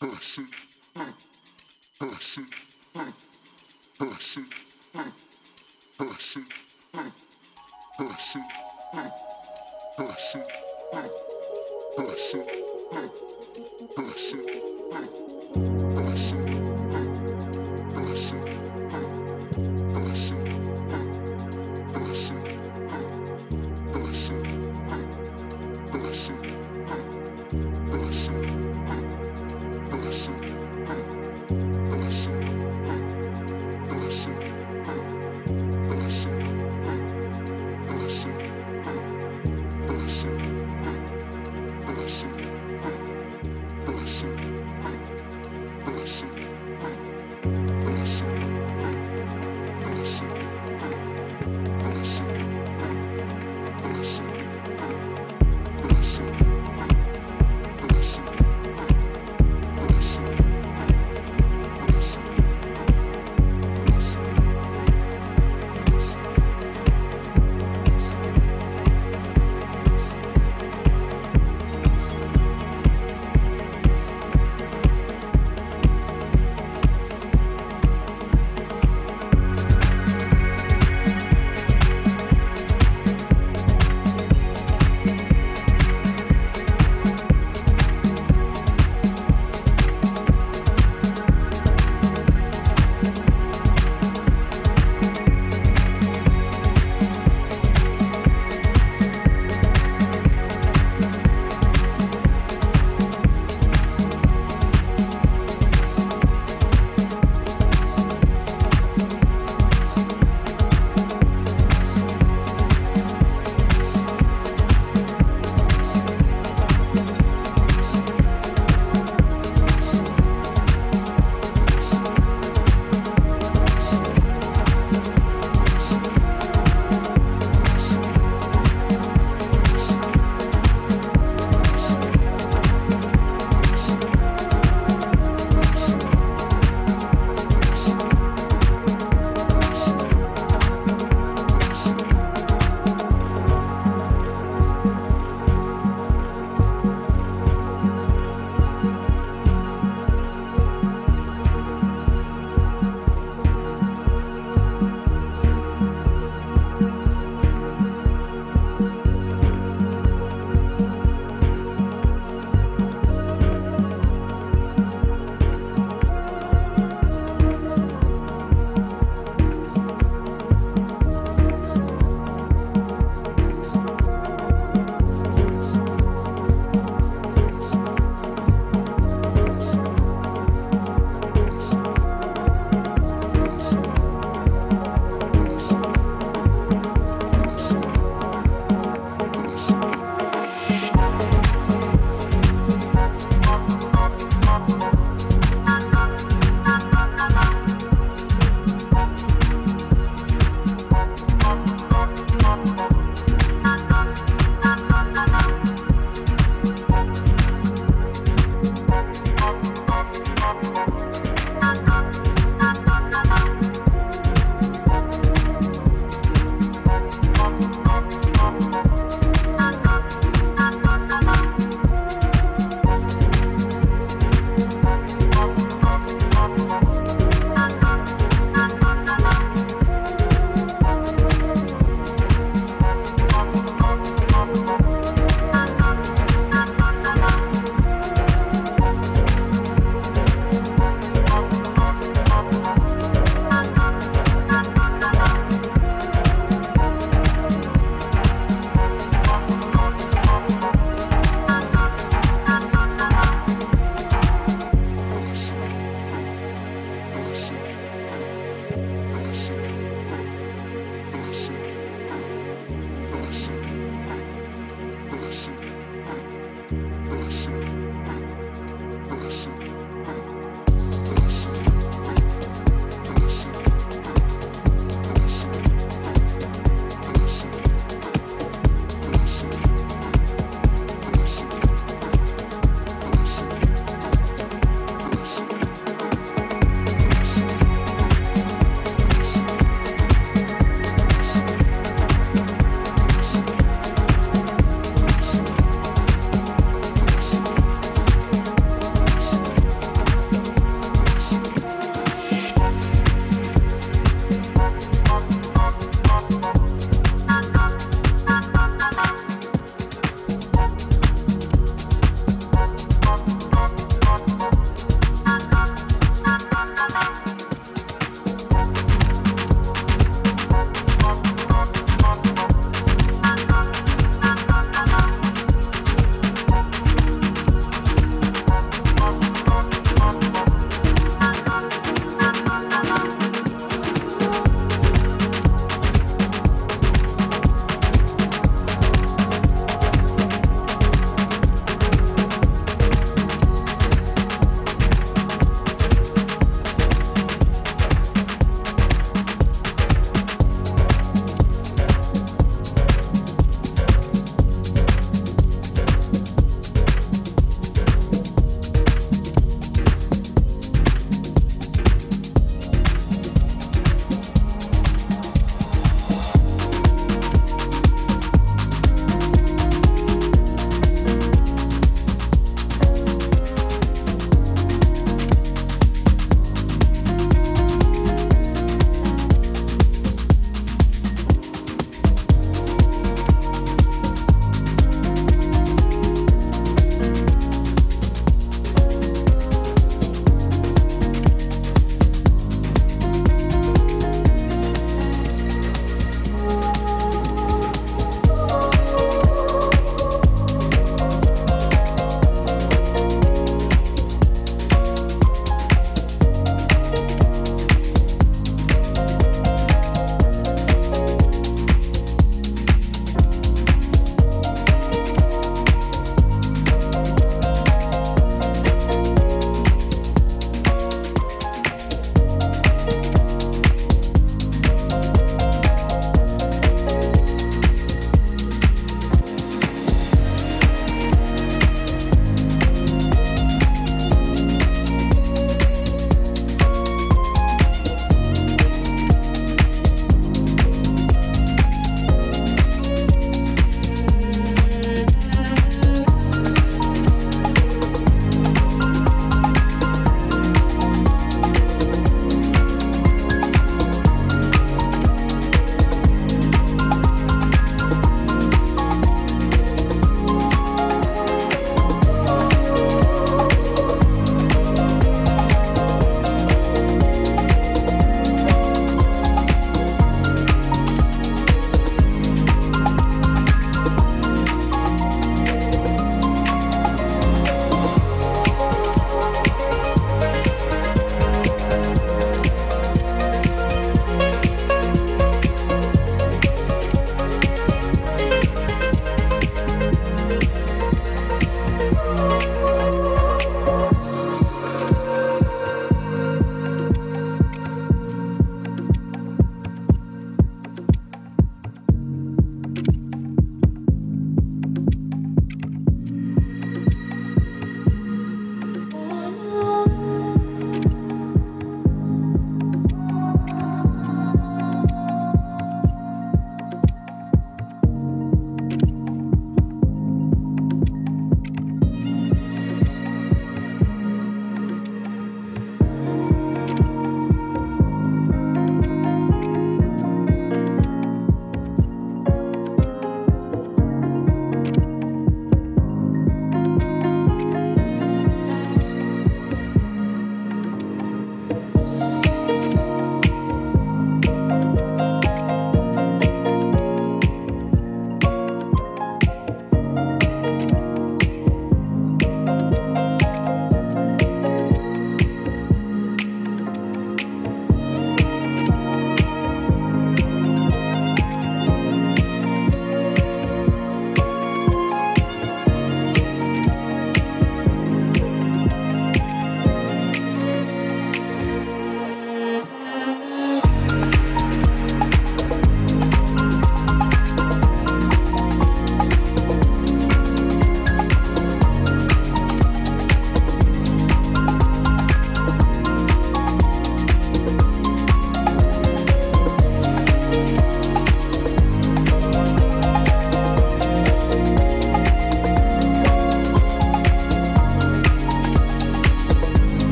person, person, person.